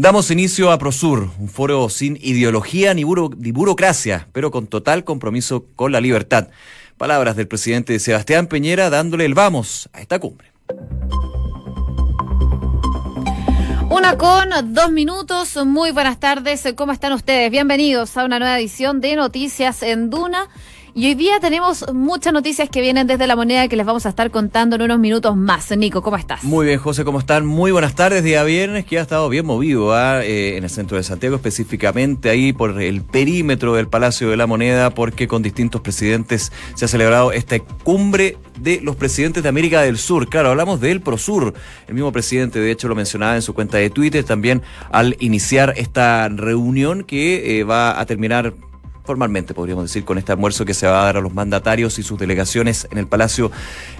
Damos inicio a Prosur, un foro sin ideología ni, burocracia, pero con total compromiso con la libertad. Palabras del presidente Sebastián Peñera dándole el vamos a esta cumbre. Una con dos minutos. Muy buenas tardes. ¿Cómo están ustedes? Bienvenidos a una nueva edición de Noticias en Duna. Y hoy día tenemos muchas noticias que vienen desde la moneda que les vamos a estar contando en unos minutos más. Nico, ¿cómo estás? Muy bien, José, ¿cómo están? Muy buenas tardes, día viernes, que ha estado bien movido ¿ah? eh, en el centro de Santiago, específicamente ahí por el perímetro del Palacio de la Moneda, porque con distintos presidentes se ha celebrado esta cumbre de los presidentes de América del Sur. Claro, hablamos del Prosur. El mismo presidente, de hecho, lo mencionaba en su cuenta de Twitter también al iniciar esta reunión que eh, va a terminar formalmente, podríamos decir, con este almuerzo que se va a dar a los mandatarios y sus delegaciones en el Palacio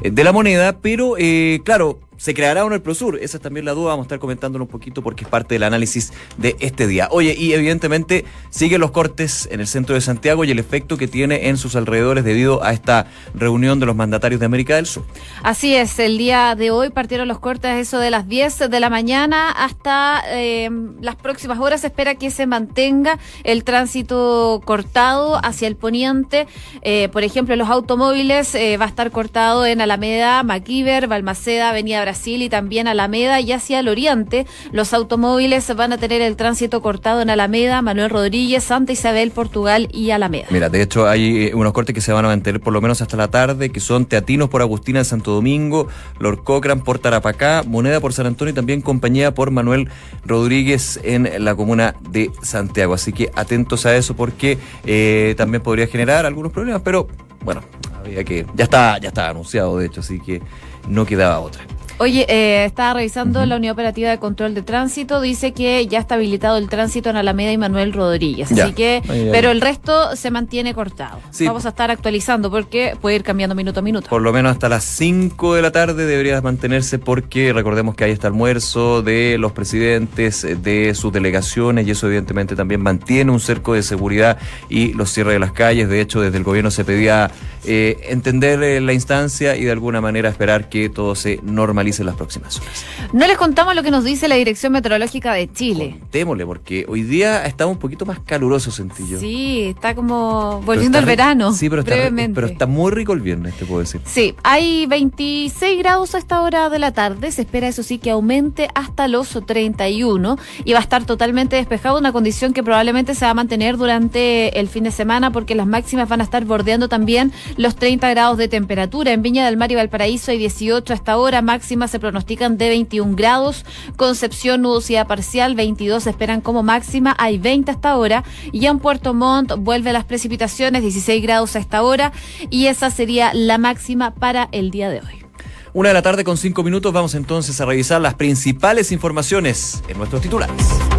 eh, de la Moneda. Pero, eh, claro, ¿Se creará o no el Prosur? Esa es también la duda, vamos a estar comentándolo un poquito porque es parte del análisis de este día. Oye, y evidentemente siguen los cortes en el centro de Santiago y el efecto que tiene en sus alrededores debido a esta reunión de los mandatarios de América del Sur. Así es, el día de hoy partieron los cortes eso de las 10 de la mañana hasta eh, las próximas horas. Se espera que se mantenga el tránsito cortado hacia el poniente. Eh, por ejemplo, los automóviles eh, va a estar cortado en Alameda, Maquiver, Balmaceda, Avenida Brasil y también Alameda y hacia el oriente. Los automóviles van a tener el tránsito cortado en Alameda, Manuel Rodríguez, Santa Isabel, Portugal y Alameda. Mira, de hecho hay eh, unos cortes que se van a mantener por lo menos hasta la tarde, que son Teatinos por Agustina de Santo Domingo, Lord Cochrane por Tarapacá, Moneda por San Antonio y también Compañía por Manuel Rodríguez en la comuna de Santiago. Así que atentos a eso porque eh, también podría generar algunos problemas, pero bueno, había que ya está ya está anunciado de hecho, así que no quedaba otra. Oye, eh, estaba revisando la Unidad Operativa de Control de Tránsito, dice que ya está habilitado el tránsito en Alameda y Manuel Rodríguez. Así que, pero el resto se mantiene cortado. Vamos a estar actualizando porque puede ir cambiando minuto a minuto. Por lo menos hasta las 5 de la tarde debería mantenerse porque recordemos que hay este almuerzo de los presidentes de sus delegaciones y eso evidentemente también mantiene un cerco de seguridad y los cierres de las calles. De hecho, desde el gobierno se pedía eh, entender eh, la instancia y de alguna manera esperar que todo se normalice en las próximas horas. No les contamos lo que nos dice la Dirección Meteorológica de Chile. Contémosle, porque hoy día está un poquito más caluroso, sentillo. Sí, está como volviendo al verano. Sí, pero está, pero está muy rico el viernes, te puedo decir. Sí, hay 26 grados a esta hora de la tarde. Se espera, eso sí, que aumente hasta los 31 y va a estar totalmente despejado, una condición que probablemente se va a mantener durante el fin de semana porque las máximas van a estar bordeando también los 30 grados de temperatura. En Viña del Mar y Valparaíso hay 18 hasta ahora, máxima se pronostican de 21 grados. Concepción, nubosidad parcial, 22 esperan como máxima. Hay 20 hasta ahora. Y en Puerto Montt vuelve las precipitaciones, 16 grados a esta hora. Y esa sería la máxima para el día de hoy. Una de la tarde con cinco minutos. Vamos entonces a revisar las principales informaciones en nuestros titulares.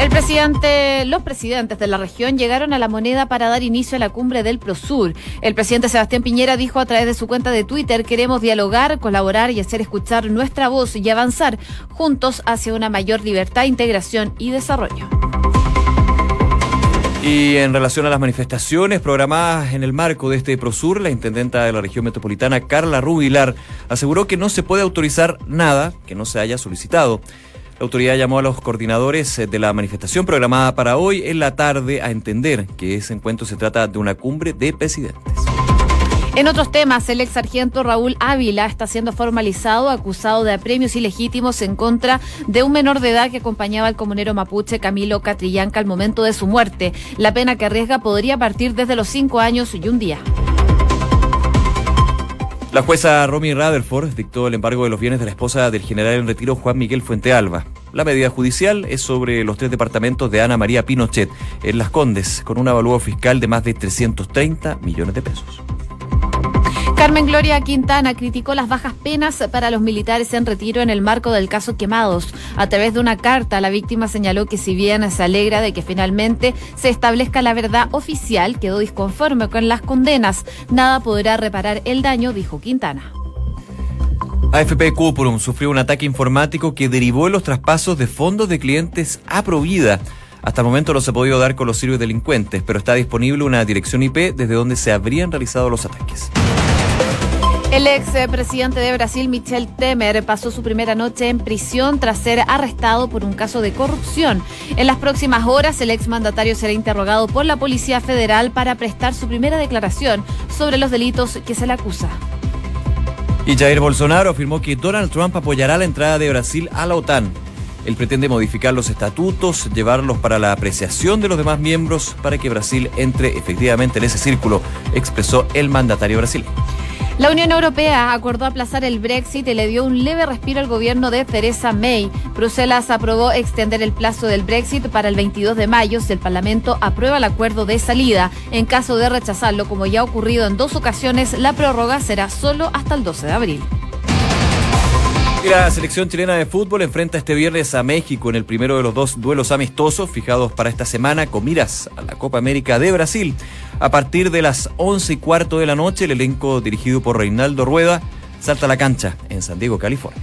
El presidente, los presidentes de la región llegaron a la moneda para dar inicio a la cumbre del Prosur. El presidente Sebastián Piñera dijo a través de su cuenta de Twitter, queremos dialogar, colaborar y hacer escuchar nuestra voz y avanzar juntos hacia una mayor libertad, integración y desarrollo. Y en relación a las manifestaciones programadas en el marco de este Prosur, la intendenta de la región metropolitana, Carla Rubilar, aseguró que no se puede autorizar nada que no se haya solicitado. La autoridad llamó a los coordinadores eh, de la manifestación programada para hoy en la tarde a entender que ese encuentro se trata de una cumbre de presidentes. En otros temas, el ex sargento Raúl Ávila está siendo formalizado, acusado de apremios ilegítimos en contra de un menor de edad que acompañaba al comunero mapuche Camilo Catrillanca al momento de su muerte. La pena que arriesga podría partir desde los cinco años y un día. La jueza Romy Rutherford dictó el embargo de los bienes de la esposa del general en retiro Juan Miguel Fuente Alba. La medida judicial es sobre los tres departamentos de Ana María Pinochet en Las Condes, con un avalúo fiscal de más de 330 millones de pesos. Carmen Gloria Quintana criticó las bajas penas para los militares en retiro en el marco del caso Quemados. A través de una carta, la víctima señaló que si bien se alegra de que finalmente se establezca la verdad oficial, quedó disconforme con las condenas. Nada podrá reparar el daño, dijo Quintana. AFP Cuprum sufrió un ataque informático que derivó en los traspasos de fondos de clientes a Provida. Hasta el momento no se ha podido dar con los delincuentes, pero está disponible una dirección IP desde donde se habrían realizado los ataques. El ex presidente de Brasil, Michel Temer, pasó su primera noche en prisión tras ser arrestado por un caso de corrupción. En las próximas horas, el ex mandatario será interrogado por la Policía Federal para prestar su primera declaración sobre los delitos que se le acusa. Y Jair Bolsonaro afirmó que Donald Trump apoyará la entrada de Brasil a la OTAN. Él pretende modificar los estatutos, llevarlos para la apreciación de los demás miembros para que Brasil entre efectivamente en ese círculo, expresó el mandatario brasileño. La Unión Europea acordó aplazar el Brexit y le dio un leve respiro al gobierno de Theresa May. Bruselas aprobó extender el plazo del Brexit para el 22 de mayo si el Parlamento aprueba el acuerdo de salida. En caso de rechazarlo, como ya ha ocurrido en dos ocasiones, la prórroga será solo hasta el 12 de abril. La selección chilena de fútbol enfrenta este viernes a México en el primero de los dos duelos amistosos fijados para esta semana con miras a la Copa América de Brasil. A partir de las once y cuarto de la noche, el elenco dirigido por Reinaldo Rueda salta a la cancha en San Diego, California.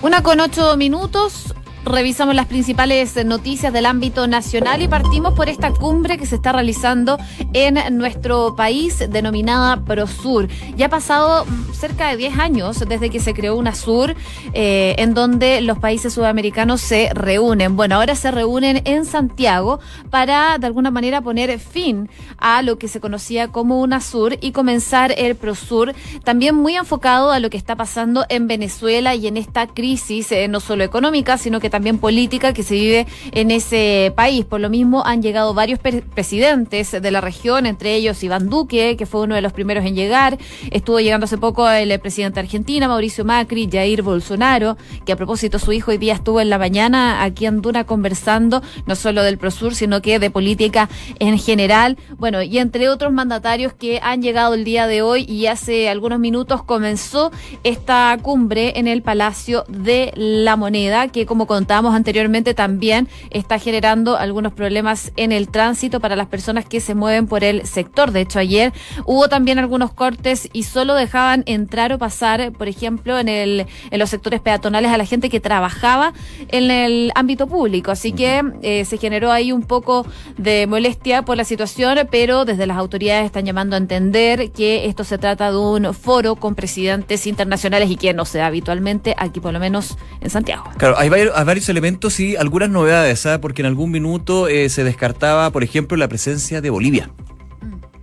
Una con ocho minutos. Revisamos las principales noticias del ámbito nacional y partimos por esta cumbre que se está realizando en nuestro país denominada ProSur. Ya ha pasado cerca de 10 años desde que se creó UNASUR eh, en donde los países sudamericanos se reúnen. Bueno, ahora se reúnen en Santiago para de alguna manera poner fin a lo que se conocía como UNASUR y comenzar el ProSur, también muy enfocado a lo que está pasando en Venezuela y en esta crisis eh, no solo económica, sino que también política que se vive en ese país. Por lo mismo han llegado varios presidentes de la región, entre ellos Iván Duque, que fue uno de los primeros en llegar. Estuvo llegando hace poco el presidente de Argentina, Mauricio Macri, Jair Bolsonaro, que a propósito su hijo hoy día estuvo en la mañana aquí en Duna conversando no solo del Prosur, sino que de política en general. Bueno, y entre otros mandatarios que han llegado el día de hoy y hace algunos minutos comenzó esta cumbre en el Palacio de la Moneda, que como con anteriormente, también está generando algunos problemas en el tránsito para las personas que se mueven por el sector. De hecho, ayer hubo también algunos cortes y solo dejaban entrar o pasar, por ejemplo, en, el, en los sectores peatonales a la gente que trabajaba en el ámbito público. Así que eh, se generó ahí un poco de molestia por la situación, pero desde las autoridades están llamando a entender que esto se trata de un foro con presidentes internacionales y que no se da habitualmente aquí, por lo menos en Santiago. Claro, hay varios, varios elementos y algunas novedades, ¿sabes? Porque en algún minuto eh, se descartaba, por ejemplo, la presencia de Bolivia.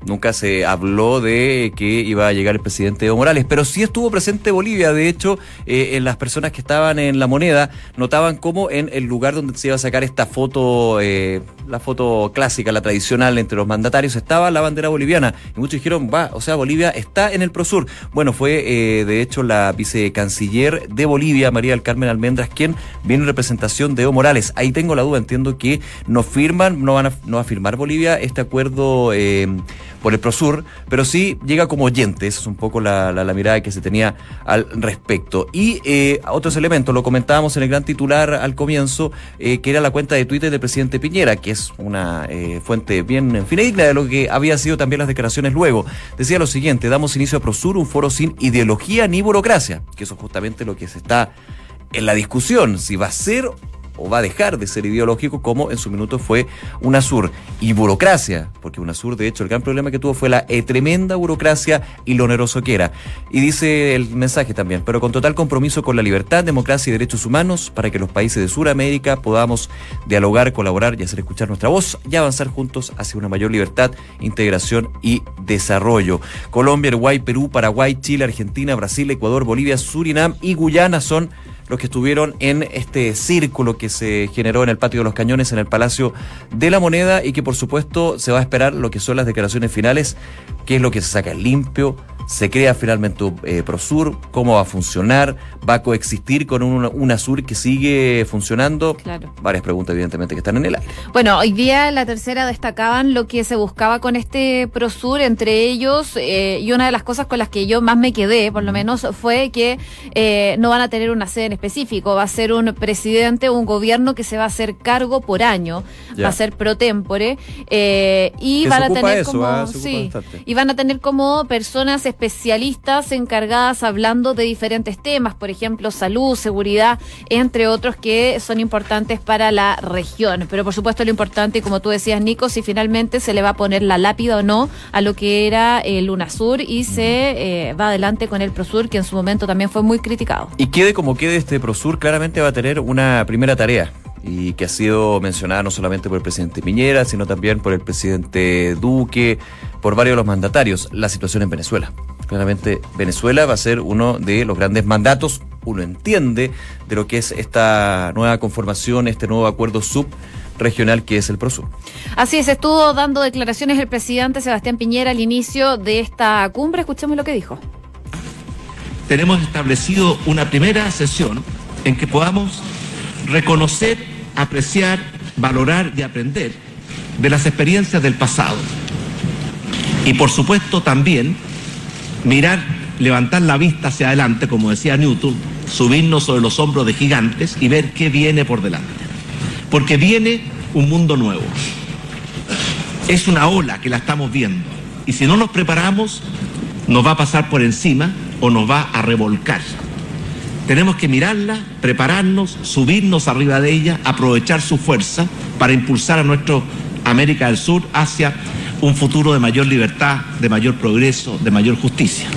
Nunca se habló de que iba a llegar el presidente Evo Morales, pero sí estuvo presente Bolivia. De hecho, eh, en las personas que estaban en la moneda notaban cómo en el lugar donde se iba a sacar esta foto, eh, la foto clásica, la tradicional entre los mandatarios, estaba la bandera boliviana. Y muchos dijeron, va, o sea, Bolivia está en el Prosur. Bueno, fue eh, de hecho la vicecanciller de Bolivia, María del Carmen Almendras, quien viene en representación de Evo Morales. Ahí tengo la duda, entiendo que no firman, no van a, no va a firmar Bolivia este acuerdo por el Prosur, pero sí llega como oyente, esa es un poco la, mirada que se tenía al respecto. Y eh, otros elementos, lo comentábamos en el gran titular al comienzo, eh, que era la cuenta de Twitter del presidente Piñera, que es una eh, fuente bien fidedigna de lo que había sido también las declaraciones luego. Decía lo siguiente, damos inicio a Prosur, un foro sin ideología ni burocracia, que eso es justamente lo que se está en la discusión, si va a ser o va a dejar de ser ideológico como en su minuto fue UNASUR. Y burocracia, porque UNASUR de hecho el gran problema que tuvo fue la eh, tremenda burocracia y lo oneroso que era. Y dice el mensaje también, pero con total compromiso con la libertad, democracia y derechos humanos para que los países de Sudamérica podamos dialogar, colaborar y hacer escuchar nuestra voz y avanzar juntos hacia una mayor libertad, integración y desarrollo. Colombia, Uruguay, Perú, Paraguay, Chile, Argentina, Brasil, Ecuador, Bolivia, Surinam y Guyana son los que estuvieron en este círculo que se generó en el patio de los cañones en el Palacio de la Moneda y que por supuesto se va a esperar lo que son las declaraciones finales, qué es lo que se saca limpio, se crea finalmente eh, Prosur, cómo va a funcionar, va a coexistir con un UNASUR que sigue funcionando. Claro. Varias preguntas, evidentemente, que están en el aire. Bueno, hoy día la tercera destacaban lo que se buscaba con este Prosur, entre ellos, eh, y una de las cosas con las que yo más me quedé, por lo menos, fue que eh, no van a tener una sede en específico, va a ser un presidente, un gobierno que se va a hacer cargo por año, va a ser pro tempore, y van a tener como. Ah, sí, y van a tener como personas especialistas encargadas hablando de diferentes temas, por ejemplo, salud, seguridad, entre otros que son importantes para la región. Pero por supuesto lo importante, como tú decías, Nico, si finalmente se le va a poner la lápida o no a lo que era el UNASUR y se eh, va adelante con el PROSUR, que en su momento también fue muy criticado. Y quede como quede este PROSUR, claramente va a tener una primera tarea y que ha sido mencionada no solamente por el presidente Piñera, sino también por el presidente Duque, por varios de los mandatarios, la situación en Venezuela. Claramente Venezuela va a ser uno de los grandes mandatos, uno entiende, de lo que es esta nueva conformación, este nuevo acuerdo subregional que es el PROSUR. Así es, estuvo dando declaraciones el presidente Sebastián Piñera al inicio de esta cumbre. Escuchemos lo que dijo. Tenemos establecido una primera sesión en que podamos reconocer apreciar, valorar y aprender de las experiencias del pasado. Y por supuesto también mirar, levantar la vista hacia adelante, como decía Newton, subirnos sobre los hombros de gigantes y ver qué viene por delante. Porque viene un mundo nuevo. Es una ola que la estamos viendo. Y si no nos preparamos, nos va a pasar por encima o nos va a revolcar. Tenemos que mirarla, prepararnos, subirnos arriba de ella, aprovechar su fuerza para impulsar a nuestro América del Sur hacia un futuro de mayor libertad, de mayor progreso, de mayor justicia.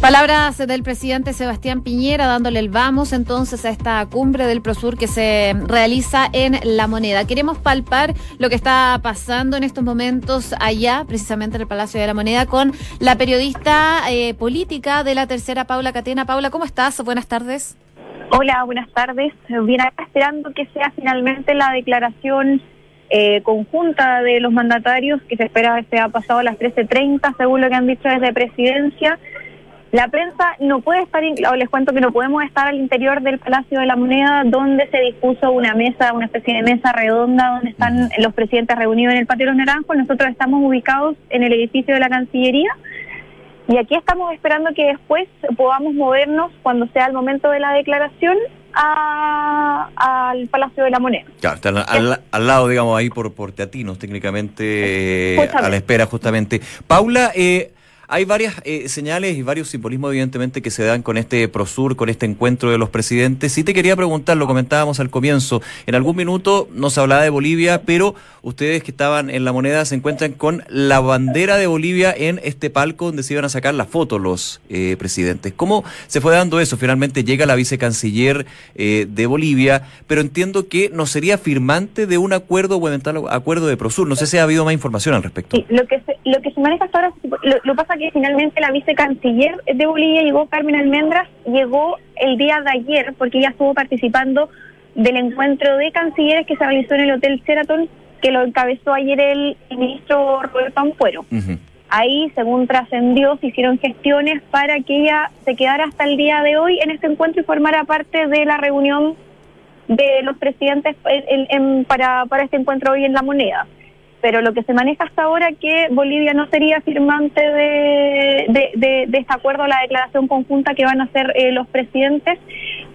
Palabras del presidente Sebastián Piñera dándole el vamos entonces a esta cumbre del Prosur que se realiza en La Moneda. Queremos palpar lo que está pasando en estos momentos allá, precisamente en el Palacio de la Moneda, con la periodista eh, política de la tercera, Paula Catena. Paula, ¿cómo estás? Buenas tardes. Hola, buenas tardes. Bien, esperando que sea finalmente la declaración eh, conjunta de los mandatarios que se espera que sea pasado a las 13.30, según lo que han dicho desde presidencia. La prensa no puede estar, o les cuento que no podemos estar al interior del Palacio de la Moneda, donde se dispuso una mesa, una especie de mesa redonda, donde están los presidentes reunidos en el Patio de los Naranjos. Nosotros estamos ubicados en el edificio de la Cancillería. Y aquí estamos esperando que después podamos movernos, cuando sea el momento de la declaración, al Palacio de la Moneda. Claro, está al, lado, digamos, ahí por, por Teatinos, técnicamente, a la espera justamente. Paula, eh, hay varias eh, señales y varios simbolismos, evidentemente, que se dan con este Prosur, con este encuentro de los presidentes. Sí te quería preguntar, lo comentábamos al comienzo, en algún minuto nos hablaba de Bolivia, pero ustedes que estaban en la moneda se encuentran con la bandera de Bolivia en este palco donde se iban a sacar la foto los eh, presidentes. ¿Cómo se fue dando eso? Finalmente llega la vicecanciller eh, de Bolivia, pero entiendo que no sería firmante de un acuerdo o eventual acuerdo de Prosur. No sé si ha habido más información al respecto. Sí, lo que se, lo que se maneja hasta ahora, lo, lo pasa que finalmente la vicecanciller de Bolivia llegó, Carmen Almendras, llegó el día de ayer porque ella estuvo participando del encuentro de cancilleres que se realizó en el Hotel Sheraton, que lo encabezó ayer el, ministro Roberto Ampuero. Ahí, según trascendió, se hicieron gestiones para que ella se quedara hasta el día de hoy en este encuentro y formara parte de la reunión de los presidentes para, para este encuentro hoy en La Moneda pero lo que se maneja hasta ahora que Bolivia no sería firmante de, de, este acuerdo, la declaración conjunta que van a hacer eh, los presidentes,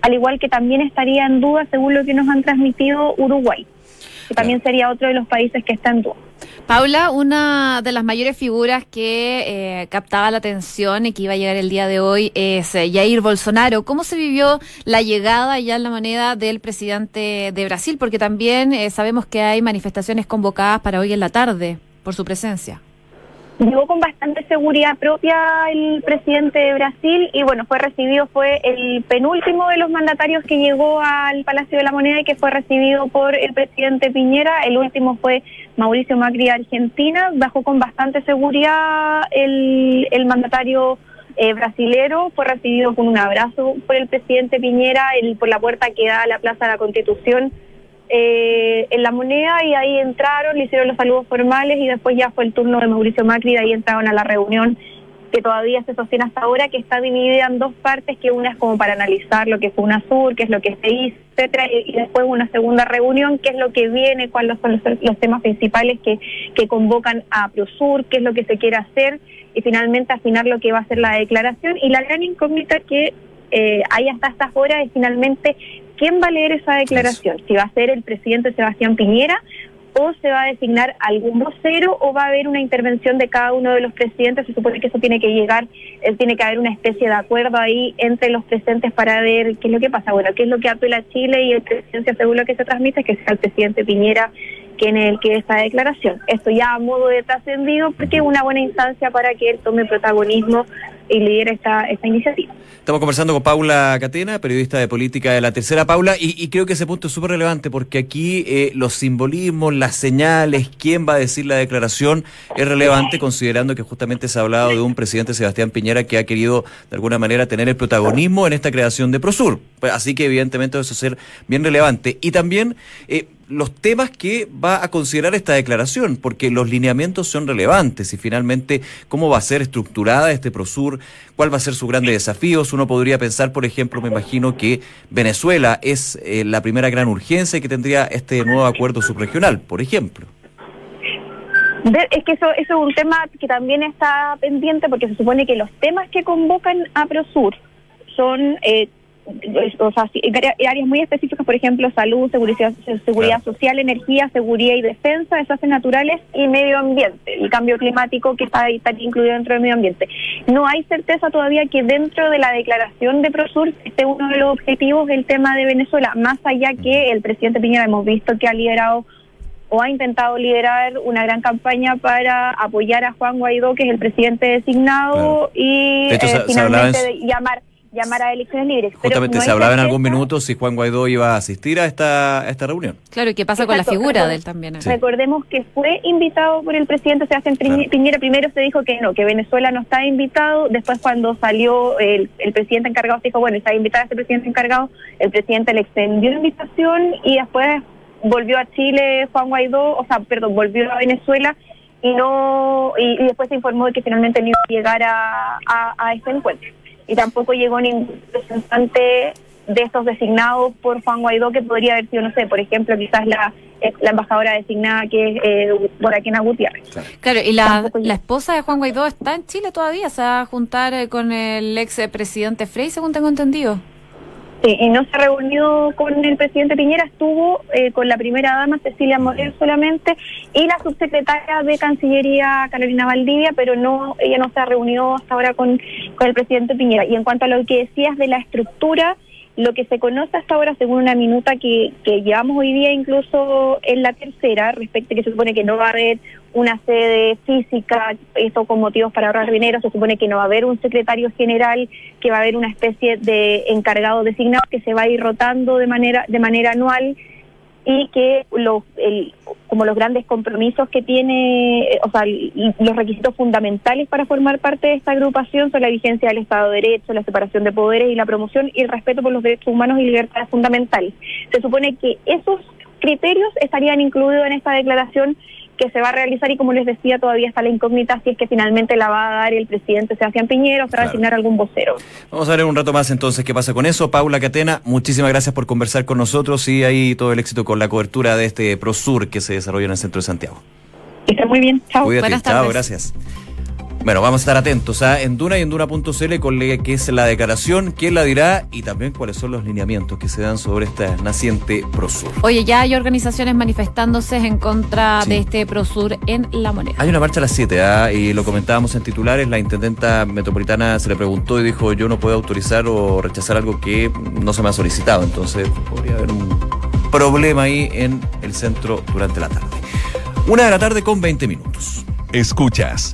al igual que también estaría en duda, según lo que nos han transmitido, Uruguay, que también sería otro de los países que está en duda. Paula, una de las mayores figuras que eh, captaba la atención y que iba a llegar el día de hoy es eh, Jair Bolsonaro. ¿Cómo se vivió la llegada ya en la moneda del presidente de Brasil? Porque también eh, sabemos que hay manifestaciones convocadas para hoy en la tarde por su presencia llegó con bastante seguridad propia el presidente de Brasil y bueno, fue recibido, fue el penúltimo de los mandatarios que llegó al Palacio de la Moneda y que fue recibido por el presidente Piñera, el último fue Mauricio Macri de Argentina, bajó con bastante seguridad el, el mandatario eh, brasilero, fue recibido con un abrazo por el presidente Piñera el, por la puerta que da a la Plaza de la Constitución eh, en la moneda y ahí entraron, le hicieron los saludos formales y después ya fue el turno de Mauricio Macri, de ahí entraron a la reunión que todavía se sostiene hasta ahora, que está dividida en dos partes, que una es como para analizar lo que fue UNASUR, qué es lo que se hizo, etcétera, y después una segunda reunión, qué es lo que viene, cuáles son los, temas principales que, que convocan a ProSur, qué es lo que se quiere hacer, y finalmente afinar lo que va a ser la declaración. Y la gran incógnita que eh, hay hasta estas horas es finalmente quién va a leer esa declaración, si va a ser el presidente Sebastián Piñera o se va a designar algún vocero o va a haber una intervención de cada uno de los presidentes. Se supone que eso tiene que llegar, eh, tiene que haber una especie de acuerdo ahí entre los presentes para ver qué es lo que pasa. Bueno, qué es lo que apela Chile y el presidencia según lo que se transmite, que sea el presidente Piñera es el que esta declaración. Esto ya a modo de trascendido porque es una buena instancia para que él tome protagonismo y lidera esta, esta iniciativa. Estamos conversando con Paula Catena, periodista de política de la tercera Paula, y, creo que ese punto es súper relevante porque aquí eh, los simbolismos, las señales, quién va a decir la declaración es relevante considerando que justamente se ha hablado de un presidente Sebastián Piñera que ha querido de alguna manera tener el protagonismo en esta creación de Prosur. Así que evidentemente eso ser bien relevante. Y también... Eh, los temas que va a considerar esta declaración, porque los lineamientos son relevantes y finalmente cómo va a ser estructurada este Prosur, cuál va a ser su grande desafíos. Uno podría pensar, por ejemplo, me imagino que Venezuela es eh, la primera gran urgencia que tendría este nuevo acuerdo subregional, por ejemplo. Es que eso, eso es un tema que también está pendiente porque se supone que los temas que convocan a Prosur son eh, o sea, áreas muy específicas, por ejemplo, salud, seguridad, seguridad social, energía, seguridad y defensa, desastres naturales y medio ambiente, el cambio climático que está, está incluido dentro del medio ambiente. No hay certeza todavía que dentro de la declaración de Prosur esté uno de los objetivos el tema de Venezuela, más allá que el presidente Piñera hemos visto que ha liderado o ha intentado liderar una gran campaña para apoyar a Juan Guaidó, que es el presidente designado, y eh, finalmente llamar llamar a elecciones libres. Justamente se hablaba en algún minuto si Juan Guaidó iba a asistir a esta, esta reunión. Claro, ¿y qué pasa con la figura de él también? Recordemos que fue invitado por el presidente Sebastián Piñera. Primero se dijo que no, que Venezuela no está invitado. Después, cuando salió el, el presidente encargado, se dijo, bueno, está invitado este presidente encargado. El presidente le extendió la invitación y después volvió a Chile Juan Guaidó, o sea, perdón, volvió a Venezuela y no y, después se informó de que finalmente no iba a llegar a, a este encuentro y tampoco llegó ningún representante de estos designados por Juan Guaidó que podría haber sido, no sé, por ejemplo, quizás la, la embajadora designada que es eh, Boraquena Gutiérrez. Claro, y la, la, esposa de Juan Guaidó está en Chile todavía, se va a juntar eh, con el ex presidente Frey, según tengo entendido. Sí, y no se reunió con el presidente Piñera, estuvo eh, con la primera dama Cecilia Morel solamente y la subsecretaria de Cancillería Carolina Valdivia, pero no ella no se ha reunido hasta ahora con, con el presidente Piñera. Y en cuanto a lo que decías de la estructura, lo que se conoce hasta ahora, según una minuta que, que llevamos hoy día incluso en la tercera, respecto a que se supone que no va a haber una sede física, esto con motivos para ahorrar dinero, se supone que no va a haber un secretario general, que va a haber una especie de encargado designado que se va a ir rotando de manera, de manera anual y que los, el, como los grandes compromisos que tiene, o sea, los requisitos fundamentales para formar parte de esta agrupación son la vigencia del Estado de Derecho, la separación de poderes y la promoción y el respeto por los derechos humanos y libertades fundamentales. Se supone que esos criterios estarían incluidos en esta declaración que se va a realizar y como les decía todavía está la incógnita si es que finalmente la va a dar el presidente Sebastián Piñera o se va a asignar algún vocero. Vamos a ver un rato más entonces qué pasa con eso. Paula Catena, muchísimas gracias por conversar con nosotros y ahí todo el éxito con la cobertura de este ProSur que se desarrolla en el centro de Santiago. Está muy bien, chao. Buenas tardes. Chao, gracias. Bueno, vamos a estar atentos a Enduna y Enduna.cl con qué es la declaración, quién la dirá y también cuáles son los lineamientos que se dan sobre esta naciente Prosur. Oye, ya hay organizaciones manifestándose en contra de este Prosur en La Moneda. Hay una marcha a las 7 ¿ah? y lo comentábamos en titulares, la intendenta metropolitana se le preguntó y dijo yo no puedo autorizar o rechazar algo que no se me ha solicitado, entonces podría haber un problema ahí en el centro durante la tarde. Una de la tarde con 20 minutos. Escuchas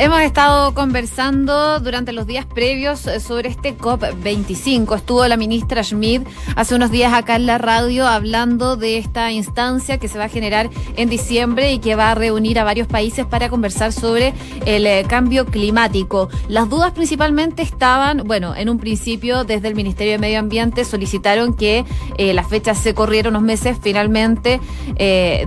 Hemos estado conversando durante los días previos eh, sobre este COP25. Estuvo la ministra Schmidt hace unos días acá en la radio hablando de esta instancia que se va a generar en diciembre y que va a reunir a varios países para conversar sobre el eh, cambio climático. Las dudas principalmente estaban, bueno, en un principio desde el Ministerio de Medio Ambiente solicitaron que eh, las fechas se corrieron unos meses. Finalmente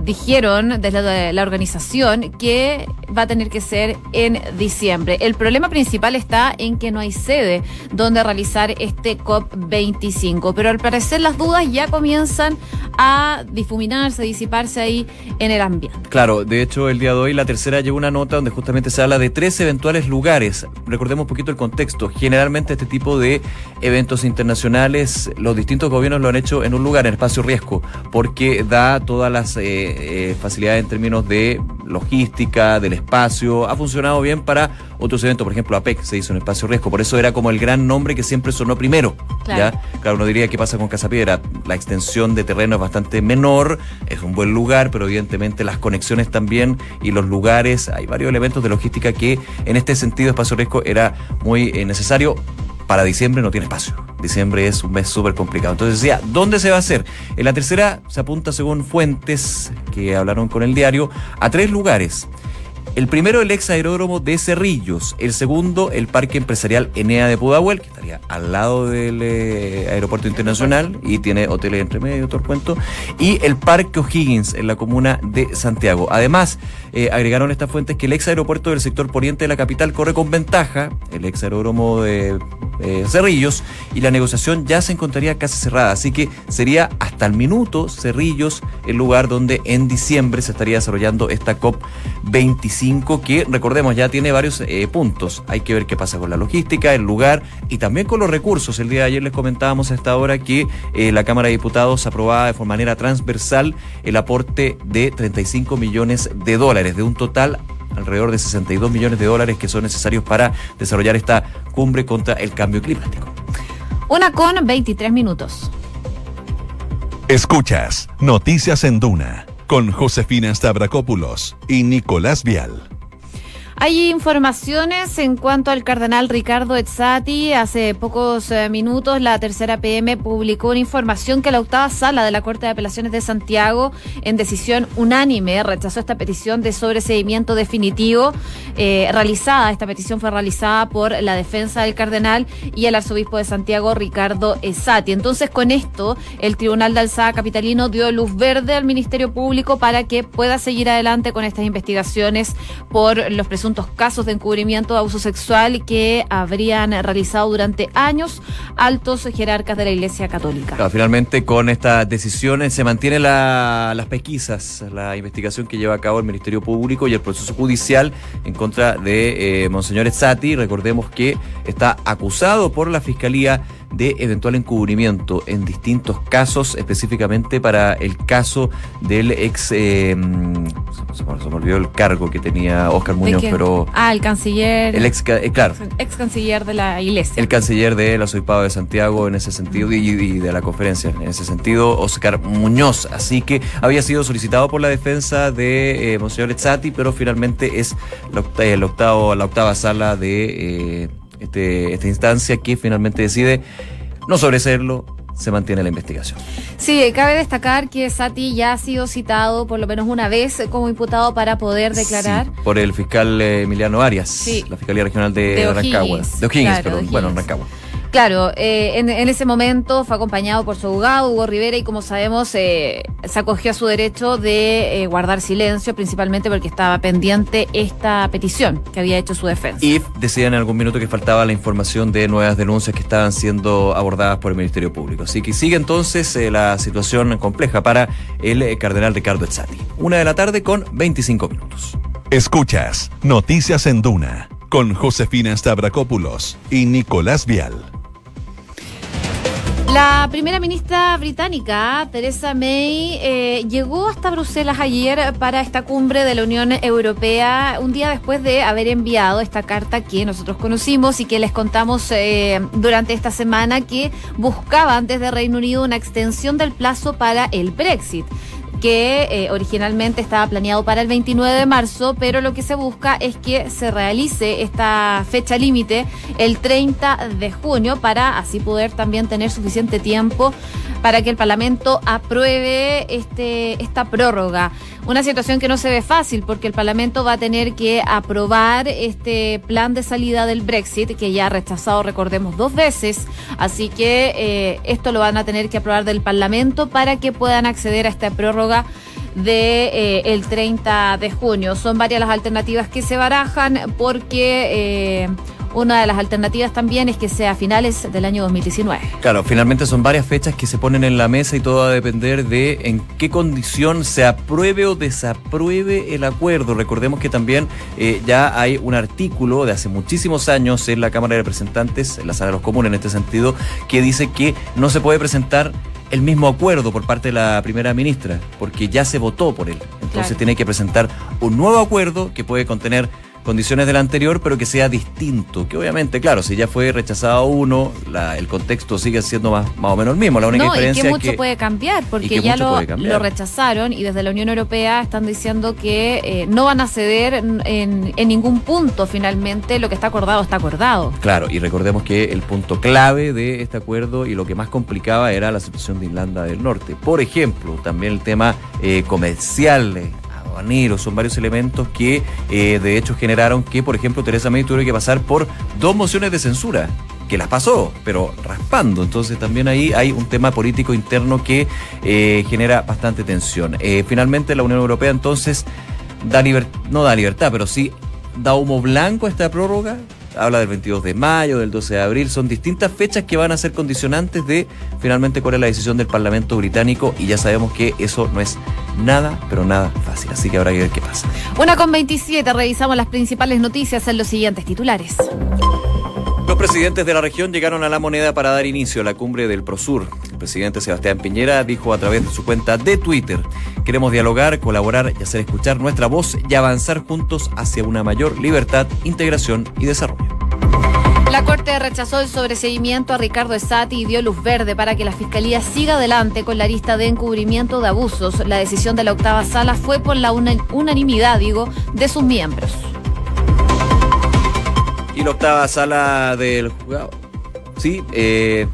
dijeron desde la organización que va a tener que ser en diciembre. El problema principal está en que no hay sede donde realizar este COP25, pero al parecer las dudas ya comienzan a difuminarse, a disiparse ahí en el ambiente. Claro, de hecho el día de hoy la tercera lleva una nota donde justamente se habla de tres eventuales lugares. Recordemos un poquito el contexto. Generalmente este tipo de eventos internacionales, los distintos gobiernos lo han hecho en un lugar, en espacio riesgo, porque da todas las eh, eh, facilidades en términos de logística, del espacio. Ha funcionado bien para otros eventos, por ejemplo, APEC se hizo en espacio riesgo. Por eso era como el gran nombre que siempre sonó primero. Claro. ¿ya? Claro, uno diría qué pasa con Casa Piedra. La extensión de terreno es bastante menor, es un buen lugar, pero evidentemente las conexiones también y los lugares, hay varios elementos de logística que en este sentido espacio riesgo era muy eh, necesario. Para diciembre no tiene espacio. Diciembre es un mes súper complicado. Entonces decía, ¿dónde se va a hacer? En la tercera se apunta, según fuentes que hablaron con el diario, a tres lugares. El primero, el ex aeródromo de Cerrillos. El segundo, el parque empresarial Enea de Pudahuel, que estaría al lado del eh, aeropuerto internacional y tiene hoteles entre medio, todo el cuento. Y el parque O'Higgins, en la comuna de Santiago. Además, eh, agregaron estas fuentes que el ex aeropuerto del sector poniente de la capital corre con ventaja, el ex aeródromo de eh, Cerrillos, y la negociación ya se encontraría casi cerrada. Así que sería hasta el minuto Cerrillos el lugar donde en diciembre se estaría desarrollando esta COP25, que recordemos ya tiene varios eh, puntos. Hay que ver qué pasa con la logística, el lugar y también con los recursos. El día de ayer les comentábamos a esta hora que eh, la Cámara de Diputados aprobaba de manera transversal el aporte de 35 millones de dólares, de un total alrededor de 62 millones de dólares que son necesarios para desarrollar esta cumbre contra el cambio climático. Una con 23 minutos. Escuchas Noticias en Duna con Josefina Stavrakopoulos y Nicolás Vial. Hay informaciones en cuanto al cardenal Ricardo Ezzati. Hace pocos eh, minutos la tercera PM publicó una información que la octava sala de la Corte de Apelaciones de Santiago, en decisión unánime, rechazó esta petición de sobreseimiento definitivo eh, realizada. Esta petición fue realizada por la defensa del cardenal y el arzobispo de Santiago, Ricardo Ezzati. Entonces, con esto, el Tribunal de Alzada Capitalino dio luz verde al Ministerio Público para que pueda seguir adelante con estas investigaciones por los presuntos casos de encubrimiento de abuso sexual que habrían realizado durante años altos jerarcas de la Iglesia Católica. Claro, finalmente con estas decisiones se mantiene la- las pesquisas, la investigación que lleva a cabo el Ministerio Público y el proceso judicial en contra de eh, Monseñor Ezzati. Recordemos que está acusado por la Fiscalía de eventual encubrimiento en distintos casos, específicamente para el caso del ex, eh, mm, se, me- olvidó el cargo que tenía Oscar ¿De Muñoz, pero Ah, el canciller. el ex, eh, claro, ex canciller de la Iglesia. el canciller del Arzobispado de Santiago en ese sentido y, y de la conferencia en ese sentido, Oscar Muñoz. Así que había sido solicitado por la defensa de eh, Monseñor Ezzati, pero finalmente es la, octa- el octavo, la octava sala de eh, este, esta instancia que finalmente decide no sobreseerlo, se mantiene la investigación. Sí, cabe destacar que Sati ya ha sido citado por lo menos una vez como imputado para poder declarar. Sí, por el fiscal eh, Emiliano Arias, Sí. la Fiscalía Regional de, De Rancagua. De O'Higgins, claro, perdón. Bueno. Rancagua. Claro, eh, en, en ese momento fue acompañado por su abogado, Hugo Rivera, y como sabemos, eh, se acogió a su derecho de eh, guardar silencio, principalmente porque estaba pendiente esta petición que había hecho su defensa. Y decían en algún minuto que faltaba la información de nuevas denuncias que estaban siendo abordadas por el Ministerio Público. Así que sigue entonces eh, la situación compleja para el eh, cardenal Ricardo Ezzati. Una de la tarde con 25 minutos. Escuchas Noticias en Duna con Josefina Stavrakopoulos y Nicolás Vial. La primera ministra británica, Theresa May, eh, llegó hasta Bruselas ayer para esta cumbre de la Unión Europea, un día después de haber enviado esta carta que nosotros conocimos y que les contamos eh, durante esta semana que buscaban desde Reino Unido una extensión del plazo para el Brexit que eh, originalmente estaba planeado para el 29 de marzo, pero lo que se busca es que se realice esta fecha límite el 30 de junio para así poder también tener suficiente tiempo para que el Parlamento apruebe este, esta prórroga. Una situación que no se ve fácil porque el Parlamento va a tener que aprobar este plan de salida del Brexit que ya ha rechazado, recordemos, dos veces. Así que eh, esto lo van a tener que aprobar del Parlamento para que puedan acceder a esta prórroga de eh, el 30 de junio. Son varias las alternativas que se barajan porque eh, Una de las alternativas también es que sea a finales del año 2019. Claro, finalmente son varias fechas que se ponen en la mesa y todo va a depender de en qué condición se apruebe o desapruebe el acuerdo. Recordemos que también eh, ya hay un artículo de hace muchísimos años en la Cámara de Representantes, en la Sala de los Comunes en este sentido, que dice que no se puede presentar el mismo acuerdo por parte de la primera ministra, porque ya se votó por él. Entonces Claro. tiene que presentar un nuevo acuerdo que puede contener condiciones del anterior, pero que sea distinto. Que obviamente, claro, si ya fue rechazado uno, la- el contexto sigue siendo más, más o menos el mismo. La única No, y diferencia que es mucho que puede cambiar, y porque que ya lo, rechazaron y desde la Unión Europea están diciendo que eh, no van a ceder en, en- en ningún punto finalmente, lo que está acordado está acordado. Claro, y recordemos que el punto clave de este acuerdo y lo que más complicaba era la situación de Irlanda del Norte. Por ejemplo, también el tema eh, comercial, son varios elementos que eh, de hecho generaron que, por ejemplo, Teresa May tuviera que pasar por dos mociones de censura que las pasó, pero raspando. Entonces también ahí hay un tema político interno que eh, genera bastante tensión. Eh, finalmente la Unión Europea entonces da liber- no da libertad, pero sí da humo blanco a esta prórroga. Habla del 22 de mayo, del 12 de abril, son distintas fechas que van a ser condicionantes de finalmente cuál es la decisión del Parlamento británico y ya sabemos que eso no es nada, pero nada fácil, así que habrá que ver qué pasa. Una con 27, revisamos las principales noticias en los siguientes titulares. Los presidentes de la región llegaron a la moneda para dar inicio a la cumbre del Prosur. El presidente Sebastián Piñera dijo a través de su cuenta de Twitter, queremos dialogar, colaborar y hacer escuchar nuestra voz y avanzar juntos hacia una mayor libertad, integración y desarrollo. La Corte rechazó el sobreseguimiento a Ricardo Esati y dio luz verde para que la Fiscalía siga adelante con la lista de encubrimiento de abusos. La decisión de la octava sala fue por la una- unanimidad, digo, de sus miembros. Y la octava sala del juzgado, sí, eh,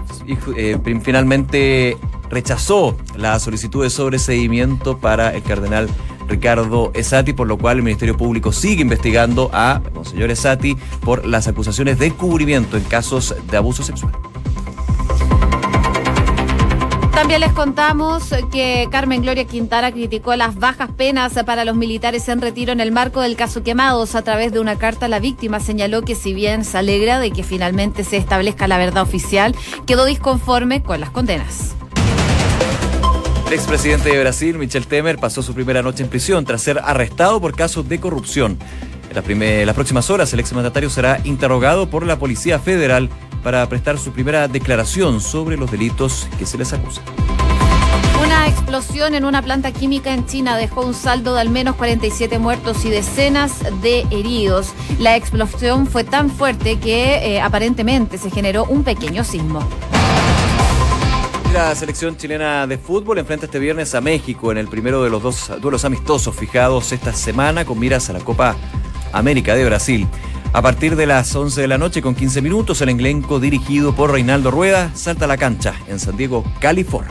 eh, finalmente rechazó la solicitud de sobreseguimiento para el cardenal Ricardo Esati, por lo cual el Ministerio Público sigue investigando a Monseñor Esati por las acusaciones de encubrimiento en casos de abuso sexual. También les contamos que Carmen Gloria Quintana criticó las bajas penas para los militares en retiro en el marco del caso Quemados. A través de una carta, la víctima señaló que si bien se alegra de que finalmente se establezca la verdad oficial, quedó disconforme con las condenas. El expresidente de Brasil, Michel Temer, pasó su primera noche en prisión tras ser arrestado por casos de corrupción. En las, próximas horas, el exmandatario será interrogado por la Policía Federal para prestar su primera declaración sobre los delitos que se les acusa. Una explosión en una planta química en China dejó un saldo de al menos 47 muertos y decenas de heridos. La explosión fue tan fuerte que eh, aparentemente se generó un pequeño sismo. La selección chilena de fútbol enfrenta este viernes a México en el primero de los dos duelos amistosos fijados esta semana con miras a la Copa América de Brasil. A partir de las 11 de la noche con 15 minutos, el elenco dirigido por Reinaldo Rueda salta a la cancha en San Diego, California.